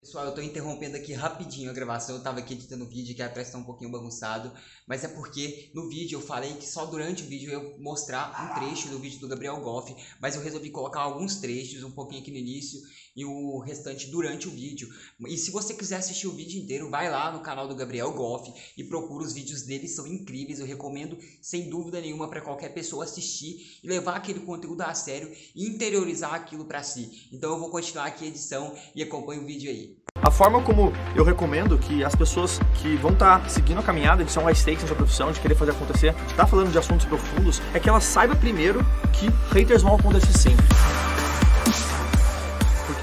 Pessoal, eu tô interrompendo aqui rapidinho a gravação, eu tava aqui editando o vídeo que atrás tá um pouquinho bagunçado, mas é porque no vídeo eu falei que só durante o vídeo eu ia mostrar um trecho do vídeo do Gabriel Goff, mas eu resolvi colocar alguns trechos, um pouquinho aqui no início e o restante durante o vídeo. E se você quiser assistir o vídeo inteiro, vai lá no canal do Gabriel Goff e procura os vídeos dele, são incríveis, eu recomendo sem dúvida nenhuma para qualquer pessoa assistir e levar aquele conteúdo a sério e interiorizar aquilo para si. Então eu vou continuar aqui a edição e acompanhe o vídeo aí. A forma como eu recomendo que as pessoas que vão estar tá seguindo a caminhada de ser um high stakes na sua profissão, de querer fazer acontecer, de estar tá falando de assuntos profundos, é que ela saiba primeiro que haters vão acontecer sempre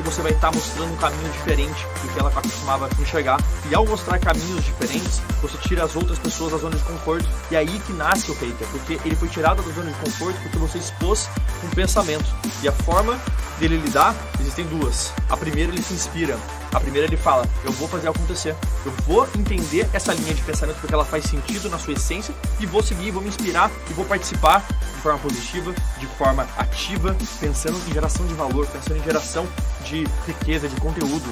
você vai estar mostrando um caminho diferente do que ela acostumava enxergar. E ao mostrar caminhos diferentes, você tira as outras pessoas da zona de conforto. E é aí que nasce o hater, porque ele foi tirado da zona de conforto porque você expôs um pensamento. E a forma dele lidar, existem duas. A primeira, ele se inspira. A primeira, ele fala: Eu vou fazer acontecer. Eu vou entender essa linha de pensamento porque ela faz sentido na sua essência e vou seguir, vou me inspirar e vou participar de forma positiva, de forma ativa, pensando em geração de valor, pensando em geração de riqueza, de conteúdo.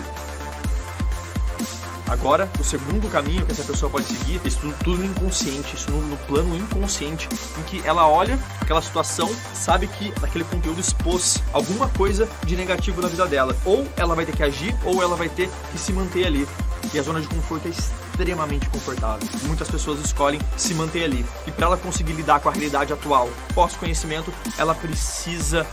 Agora, o segundo caminho que essa pessoa pode seguir, isso tudo, tudo no inconsciente, isso no, no, plano inconsciente, em que ela olha aquela situação, sabe que naquele conteúdo expôs alguma coisa de negativo na vida dela. Ou ela vai ter que agir, ou ela vai ter que se manter ali. E a zona de conforto é extremamente confortável. Muitas pessoas escolhem se manter ali. E para ela conseguir lidar com a realidade atual, pós-conhecimento, ela precisa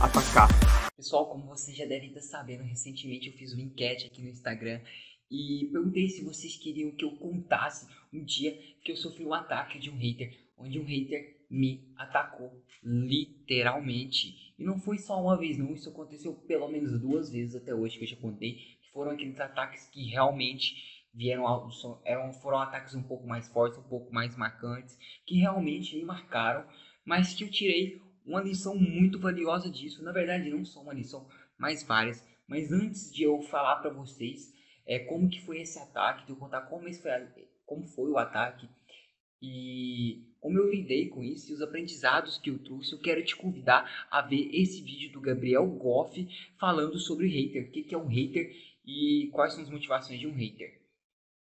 atacar. Pessoal, como vocês já devem estar sabendo, recentemente eu fiz uma enquete aqui no Instagram e perguntei se vocês queriam que eu contasse um dia que eu sofri um ataque de um hater, onde um hater me atacou literalmente. E não foi só uma vez, não, isso aconteceu pelo menos duas vezes até hoje que eu já contei, que foram aqueles ataques que realmente vieram eram foram ataques um pouco mais fortes, um pouco mais marcantes, que realmente me marcaram, mas que eu tirei uma lição muito valiosa disso. Na verdade, não só uma lição, mas várias. Mas antes de eu falar para vocês é, como que foi esse ataque, de eu contar como, esse foi, como foi o ataque e como eu lidei com isso e os aprendizados que eu trouxe, eu quero te convidar a ver esse vídeo do Gabriel Goff falando sobre hater, o que, que é um hater e quais são as motivações de um hater.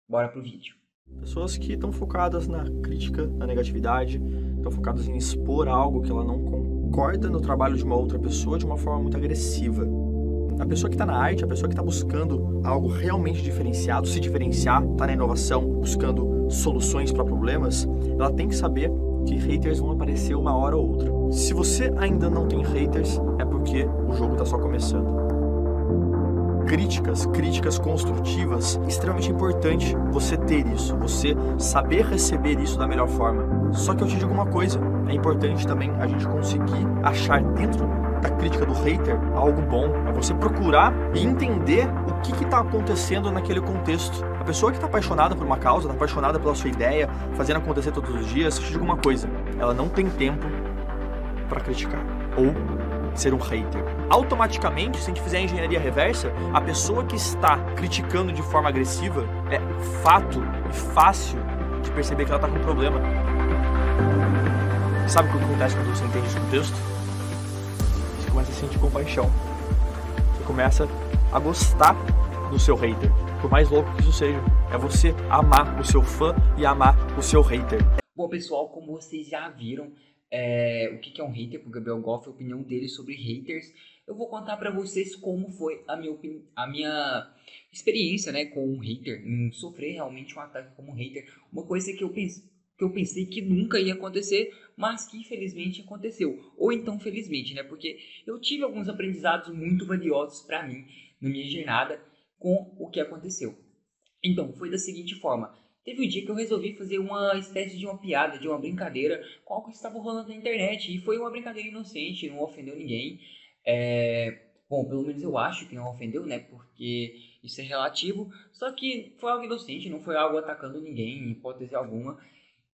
Bora pro vídeo. Pessoas que estão focadas na crítica, na negatividade, estão focadas em expor algo que ela não concorda no trabalho de uma outra pessoa de uma forma muito agressiva. A pessoa que está na arte, a pessoa que está buscando algo realmente diferenciado, se diferenciar, está na inovação, buscando soluções para problemas, ela tem que saber que haters vão aparecer uma hora ou outra. Se você ainda não tem haters, é porque o jogo está só começando críticas, críticas construtivas, extremamente importante você ter isso, você saber receber isso da melhor forma. Só que eu te digo uma coisa, é importante também a gente conseguir achar dentro da crítica do hater algo bom, é você procurar e entender o que está acontecendo naquele contexto. A pessoa que está apaixonada por uma causa, está apaixonada pela sua ideia, fazendo acontecer todos os dias, te digo uma coisa, ela não tem tempo para criticar ou ser um hater. Automaticamente, se a gente fizer a engenharia reversa, a pessoa que está criticando de forma agressiva é fato e fácil de perceber que ela está com um problema. Sabe o que acontece quando você entende esse contexto? Começa a sentir compaixão. Você começa a gostar do seu hater. Por mais louco que isso seja, é você amar o seu fã e amar o seu hater. Bom, pessoal, como vocês já viram, é, o que é um hater o Gabriel Goff, a opinião dele sobre haters. Eu vou contar para vocês como foi a minha, a minha experiência né, com um hater, em sofrer realmente um ataque como um hater. Uma coisa que eu, pense, que eu pensei que nunca ia acontecer, mas que infelizmente aconteceu. Ou então felizmente, né? Porque eu tive alguns aprendizados muito valiosos para mim na minha jornada com o que aconteceu. Então, foi da seguinte forma. Teve um dia que eu resolvi fazer uma espécie de uma piada, de uma brincadeira com algo que estava rolando na internet. E foi uma brincadeira inocente, não ofendeu ninguém. É... Bom, pelo menos eu acho que não ofendeu, né? Porque isso é relativo. Só que foi algo inocente, não foi algo atacando ninguém, em hipótese alguma.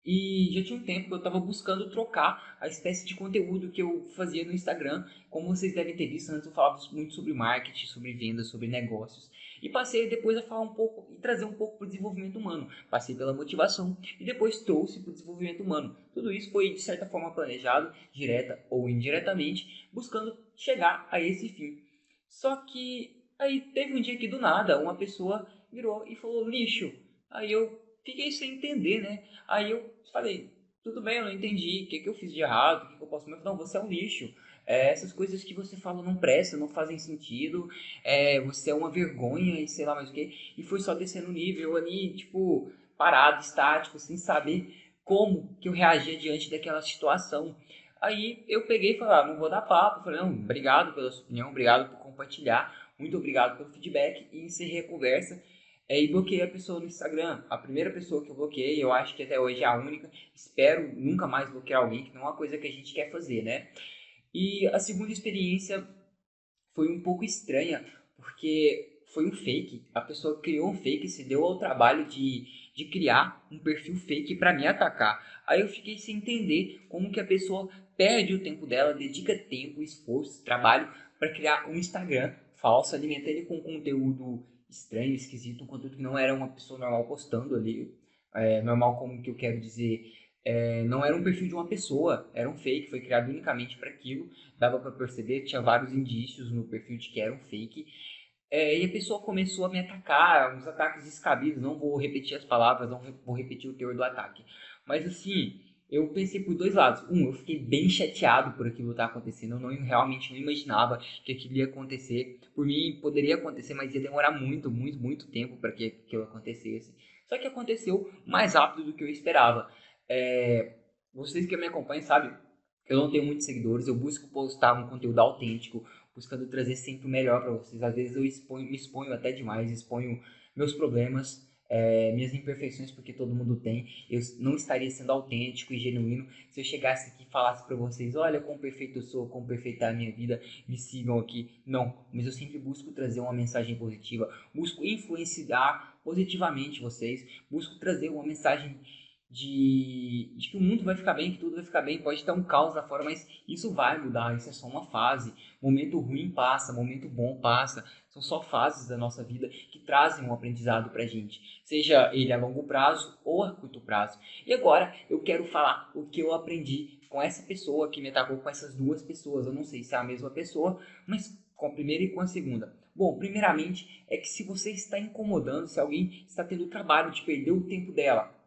E já tinha um tempo que eu estava buscando trocar a espécie de conteúdo que eu fazia no Instagram. Como vocês devem ter visto, antes eu falava muito sobre marketing, sobre vendas, sobre negócios. E passei depois a falar um pouco e trazer um pouco para o desenvolvimento humano. Passei pela motivação e depois trouxe para o desenvolvimento humano. Tudo isso foi de certa forma planejado, direta ou indiretamente, buscando chegar a esse fim. Só que Aí teve um dia que do nada uma pessoa virou e falou lixo. Aí eu fiquei sem entender, né? Aí eu falei, tudo bem, eu não entendi, o que, que eu fiz de errado, o que, que eu posso... Não, você é um lixo. É, essas coisas que você fala não prestam, não fazem sentido, é, você é uma vergonha e sei lá mais o que. E foi só descendo o nível ali, tipo, parado, estático, sem saber como que eu reagia diante daquela situação. Aí eu peguei e falei, ah, não vou dar papo. Falei, não, obrigado pela sua opinião, obrigado por compartilhar, muito obrigado pelo feedback e encerrei a conversa. É, e bloqueei a pessoa no Instagram. A primeira pessoa que eu bloqueei, eu acho que até hoje é a única. Espero nunca mais bloquear alguém, que não é uma coisa que a gente quer fazer, né? E a segunda experiência foi um pouco estranha, porque foi um fake. A pessoa criou um fake, se deu ao trabalho de, de criar um perfil fake para me atacar. Aí eu fiquei sem entender como que a pessoa perde o tempo dela, dedica tempo, esforço, trabalho para criar um Instagram falso, alimenta ele com conteúdo estranho, esquisito, um conteúdo que não era uma pessoa normal postando ali. É, normal como que eu quero dizer, é, não era um perfil de uma pessoa, era um fake, foi criado unicamente para aquilo. Dava para perceber, tinha vários indícios no perfil de que era um fake. É, e a pessoa começou a me atacar, uns ataques descabidos. Não vou repetir as palavras, não vou repetir o teor do ataque. Mas assim, eu pensei por dois lados. Um, eu fiquei bem chateado por aquilo estar tá acontecendo. Eu não, realmente não imaginava que aquilo ia acontecer. Por mim, poderia acontecer, mas ia demorar muito, muito, muito tempo para que aquilo acontecesse. Só que aconteceu mais rápido do que eu esperava. É, vocês que me acompanham sabem, eu não tenho muitos seguidores. Eu busco postar um conteúdo autêntico, buscando trazer sempre o melhor para vocês. Às vezes eu exponho, exponho até demais, exponho meus problemas é, minhas imperfeições, porque todo mundo tem. Eu não estaria sendo autêntico e genuíno se eu chegasse aqui e falasse para vocês: olha como perfeito eu sou, como perfeita é a minha vida, me sigam aqui. Não, mas eu sempre busco trazer uma mensagem positiva, busco influenciar positivamente vocês, busco trazer uma mensagem de, de, que o mundo vai ficar bem, que tudo vai ficar bem, pode estar um caos lá fora, mas isso vai mudar, isso é só uma fase. Momento ruim passa, momento bom passa. São só fases da nossa vida que trazem um aprendizado pra gente, seja ele a longo prazo ou a curto prazo. E agora eu quero falar o que eu aprendi com essa pessoa que me atacou, com essas duas pessoas. Eu não sei se é a mesma pessoa, mas com a primeira e com a segunda. Bom, primeiramente é que se você está incomodando, se alguém está tendo trabalho de perder o tempo dela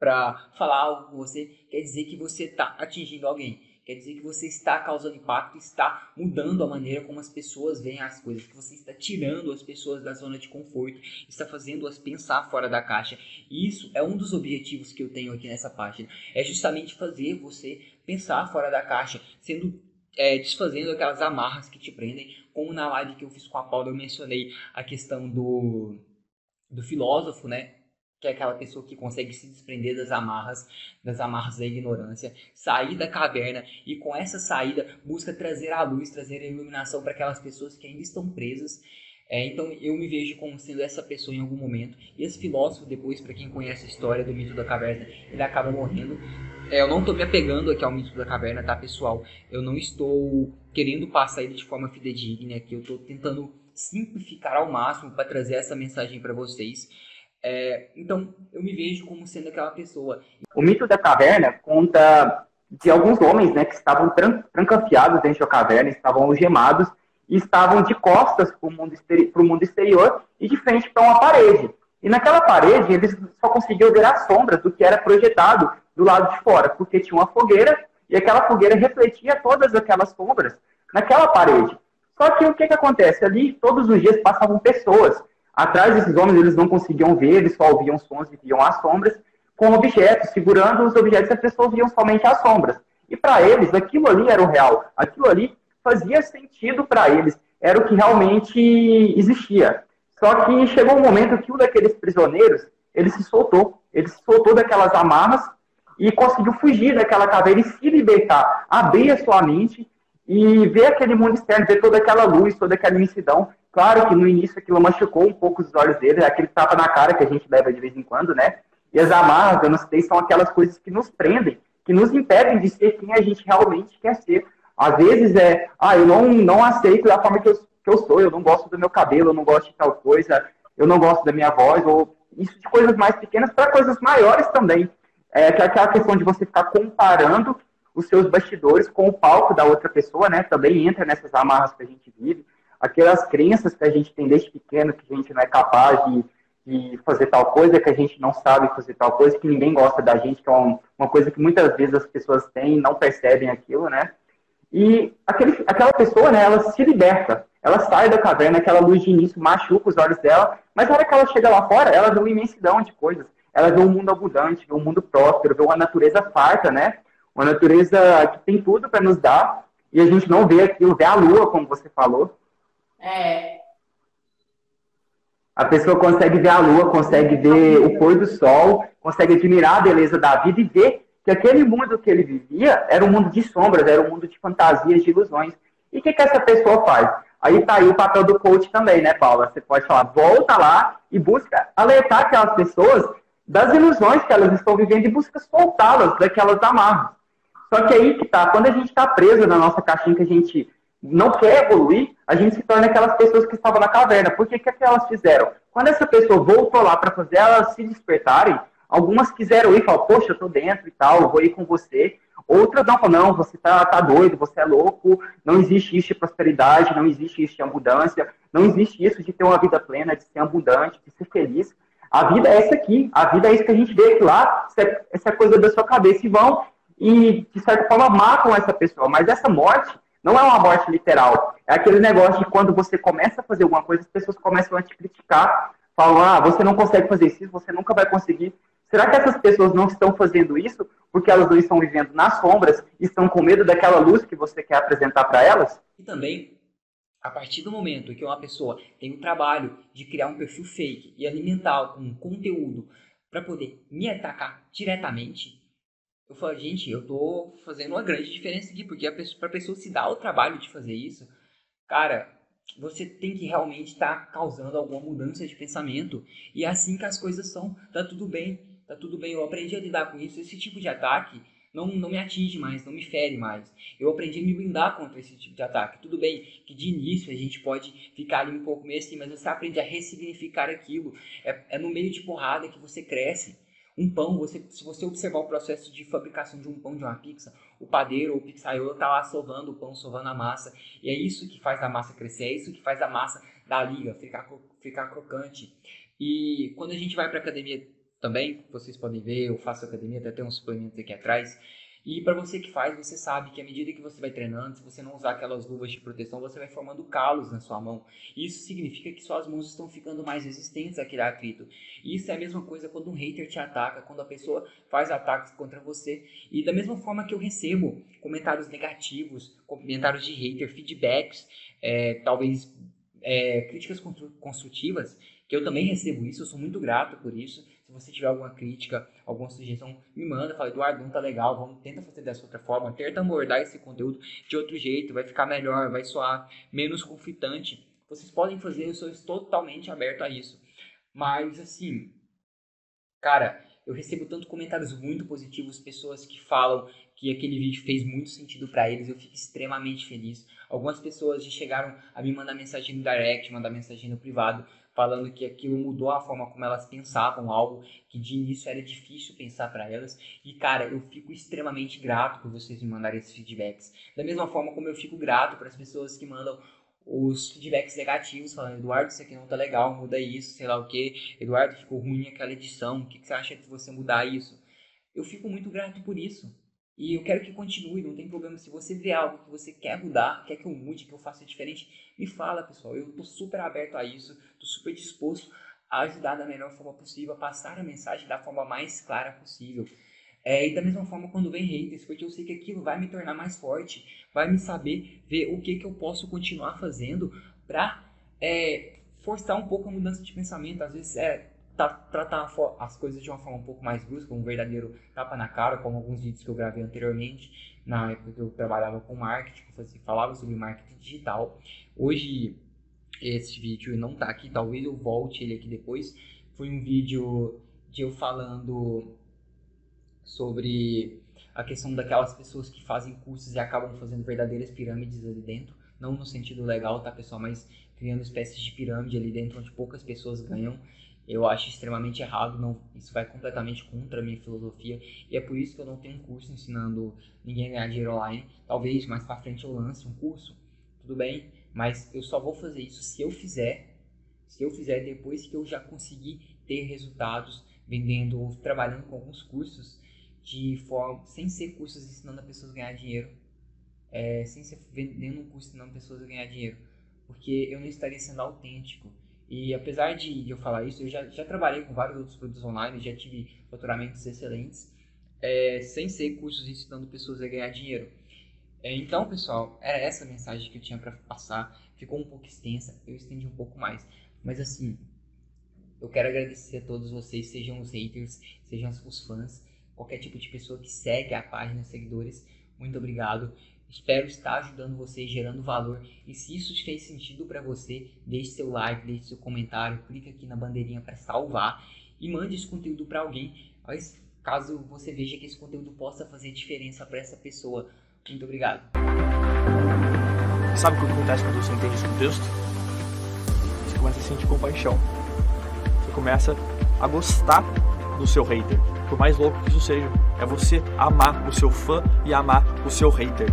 para falar algo com você, quer dizer que você está atingindo alguém. Quer dizer que você está causando impacto, está mudando a maneira como as pessoas veem as coisas, que você está tirando as pessoas da zona de conforto, está fazendo-as pensar fora da caixa. E isso é um dos objetivos que eu tenho aqui nessa página, é justamente fazer você pensar fora da caixa, sendo é, desfazendo aquelas amarras que te prendem, como na live que eu fiz com a Paula eu mencionei a questão do do filósofo, né? Que é aquela pessoa que consegue se desprender das amarras, das amarras da ignorância, sair da caverna e com essa saída busca trazer a luz, trazer a iluminação para aquelas pessoas que ainda estão presas. É, então eu me vejo como sendo essa pessoa em algum momento. E esse filósofo, depois, para quem conhece a história do mito da caverna, ele acaba morrendo. É, eu não estou me apegando aqui ao mito da caverna, tá, pessoal? Eu não estou querendo passar ele de forma fidedigna aqui. Eu estou tentando simplificar ao máximo para trazer essa mensagem para vocês. É, então, eu me vejo como sendo aquela pessoa. O mito da caverna conta de alguns homens né, que estavam tran trancafiados dentro da caverna, estavam algemados e estavam de costas para o mundo, mundo, exterior e de frente para uma parede. E naquela parede eles só conseguiam ver as sombras do que era projetado do lado de fora, porque tinha uma fogueira e aquela fogueira refletia todas aquelas sombras naquela parede. Só que o que, que acontece? Ali todos os dias passavam pessoas Atrás desses homens, eles não conseguiam ver, eles só ouviam sons e viam as sombras, com objetos, segurando os objetos, as pessoas viam somente as sombras. E para eles, aquilo ali era o real, aquilo ali fazia sentido para eles, era o que realmente existia. Só que chegou um momento que um daqueles prisioneiros, ele se soltou, ele se soltou daquelas amarras e conseguiu fugir daquela caveira e se libertar, abrir a sua mente e ver aquele mundo externo, ver toda aquela luz, toda aquela imensidão Claro que no início aquilo machucou um pouco os olhos dele, é aquele tapa na cara que a gente leva de vez em quando, né? E as amarras, eu não sei, são aquelas coisas que nos prendem, que nos impedem de ser quem a gente realmente quer ser. Às vezes é, ah, eu não, não aceito da forma que eu, que eu sou, eu não gosto do meu cabelo, eu não gosto de tal coisa, eu não gosto da minha voz, ou isso de coisas mais pequenas para coisas maiores também. É que é aquela questão de você ficar comparando os seus bastidores com o palco da outra pessoa, né? Também entra nessas amarras que a gente vive aquelas crenças que a gente tem desde pequeno, que a gente não é capaz de, de fazer tal coisa, que a gente não sabe fazer tal coisa, que ninguém gosta da gente, que é um, uma coisa que muitas vezes as pessoas têm e não percebem aquilo, né? E aquele, aquela pessoa, né, ela se liberta. Ela sai da caverna, aquela luz de início machuca os olhos dela, mas na hora que ela chega lá fora, ela vê uma imensidão de coisas. Ela vê um mundo abundante, vê um mundo próspero, vê uma natureza farta, né? Uma natureza que tem tudo para nos dar, e a gente não vê aquilo, vê a lua, como você falou. É. A pessoa consegue ver a lua, consegue ver o pôr do sol, consegue admirar a beleza da vida e ver que aquele mundo que ele vivia era um mundo de sombras, era um mundo de fantasias, de ilusões. E o que, que essa pessoa faz? Aí tá aí o papel do coach também, né, Paula? Você pode falar, volta lá e busca alertar aquelas pessoas das ilusões que elas estão vivendo e busca soltá-las daquelas amarras. Só que aí que tá, quando a gente está preso na nossa caixinha que a gente não quer evoluir, a gente se torna aquelas pessoas que estavam na caverna. Por que, que, é que elas fizeram? Quando essa pessoa voltou lá para fazer elas se despertarem, algumas quiseram ir e falaram, poxa, eu tô dentro e tal, eu vou ir com você. Outras não falaram, não, você tá, tá doido, você é louco, não existe isso de prosperidade, não existe isso de abundância, não existe isso de ter uma vida plena, de ser abundante, de ser feliz. A vida é essa aqui, a vida é isso que a gente vê aqui lá, essa coisa da sua cabeça, e vão e, de certa forma, matam essa pessoa. Mas essa morte não é uma morte literal. É aquele negócio de quando você começa a fazer alguma coisa, as pessoas começam a te criticar, falam, ah, você não consegue fazer isso, você nunca vai conseguir. Será que essas pessoas não estão fazendo isso porque elas não estão vivendo nas sombras e estão com medo daquela luz que você quer apresentar para elas? E também, a partir do momento que uma pessoa tem o trabalho de criar um perfil fake e alimentar com conteúdo para poder me atacar diretamente, eu falo, gente, eu tô fazendo uma grande diferença aqui, porque a pessoa, pra pessoa se dar o trabalho de fazer isso, cara, você tem que realmente estar tá causando alguma mudança de pensamento. E é assim que as coisas são. Tá tudo bem, tá tudo bem. Eu aprendi a lidar com isso. Esse tipo de ataque não, não me atinge mais, não me fere mais. Eu aprendi a me blindar contra esse tipo de ataque. Tudo bem que de início a gente pode ficar ali um pouco meio assim, mas você aprende a ressignificar aquilo. É, é no meio de porrada que você cresce. Um pão, você, se você observar o processo de fabricação de um pão, de uma pizza, o padeiro ou o pizzaiolo está lá sovando o pão, sovando a massa. E é isso que faz a massa crescer, é isso que faz a massa da liga ficar, ficar crocante. E quando a gente vai para academia também, vocês podem ver, eu faço academia, até tem uns suplementos aqui atrás. E para você que faz, você sabe que à medida que você vai treinando, se você não usar aquelas luvas de proteção, você vai formando calos na sua mão. Isso significa que suas mãos estão ficando mais resistentes àquele atrito. Isso é a mesma coisa quando um hater te ataca, quando a pessoa faz ataques contra você. E da mesma forma que eu recebo comentários negativos, comentários de hater, feedbacks, é, talvez é, críticas construtivas, que eu também recebo isso, eu sou muito grato por isso. Se você tiver alguma crítica, alguma sugestão, me manda, fala, Eduardo, não tá legal, vamos tenta fazer dessa outra forma, tenta abordar esse conteúdo de outro jeito, vai ficar melhor, vai soar menos conflitante. Vocês podem fazer, eu sou totalmente aberto a isso. Mas assim, cara, eu recebo tanto comentários muito positivos, pessoas que falam que aquele vídeo fez muito sentido para eles, eu fico extremamente feliz. Algumas pessoas já chegaram a me mandar mensagem no direct, mandar mensagem no privado, falando que aquilo mudou a forma como elas pensavam, algo que de início era difícil pensar para elas. E cara, eu fico extremamente grato por vocês me mandarem esses feedbacks. Da mesma forma como eu fico grato para as pessoas que mandam os feedbacks negativos, falando, Eduardo, isso aqui não tá legal, muda isso, sei lá o que, Eduardo, ficou ruim aquela edição, o que, que você acha de você mudar isso? Eu fico muito grato por isso. E eu quero que continue, não tem problema. Se você vê algo que você quer mudar, quer que eu mude, que eu faça diferente, me fala, pessoal. Eu tô super aberto a isso, tô super disposto a ajudar da melhor forma possível, a passar a mensagem da forma mais clara possível. É, e da mesma forma quando vem haters, porque eu sei que aquilo vai me tornar mais forte, vai me saber ver o que, que eu posso continuar fazendo para é, forçar um pouco a mudança de pensamento. Às vezes é tratar as coisas de uma forma um pouco mais brusca, um verdadeiro tapa na cara, como alguns vídeos que eu gravei anteriormente, na época que eu trabalhava com marketing, falava sobre marketing digital. Hoje esse vídeo não está aqui, talvez eu volte ele aqui depois. Foi um vídeo de eu falando sobre a questão daquelas pessoas que fazem cursos e acabam fazendo verdadeiras pirâmides ali dentro. Não no sentido legal, tá, pessoal? Mas criando espécies de pirâmide ali dentro onde poucas pessoas ganham eu acho extremamente errado, não, isso vai completamente contra a minha filosofia e é por isso que eu não tenho um curso ensinando ninguém a ganhar dinheiro online. Talvez mais para frente eu lance um curso, tudo bem, Mas eu só vou fazer isso se eu fizer, se eu fizer depois que eu já conseguir ter resultados vendendo ou trabalhando com alguns cursos de forma sem ser cursos ensinando a pessoas a ganhar dinheiro, é, sem ser vendendo um curso ensinando pessoas a ganhar dinheiro, porque eu não estaria sendo autêntico. E apesar de eu falar isso, eu já, já trabalhei com vários outros produtos online, já tive faturamentos excelentes, é, sem ser cursos ensinando pessoas a ganhar dinheiro. É, então, pessoal, era essa a mensagem que eu tinha para passar. Ficou um pouco extensa, eu estendi um pouco mais. Mas assim, eu quero agradecer a todos vocês, sejam os haters, sejam os fãs, qualquer tipo de pessoa que segue a página, seguidores. Muito obrigado. Espero estar ajudando você, gerando valor. E se isso fez sentido para você, deixe seu like, deixe seu comentário, clique aqui na bandeirinha para salvar e mande esse conteúdo para alguém, caso você veja que esse conteúdo possa fazer diferença para essa pessoa. Muito obrigado. Sabe o que acontece quando você entende esse contexto? Você começa a sentir compaixão. Você começa a gostar do seu hater. Por mais louco que isso seja, é você amar o seu fã e amar o seu hater.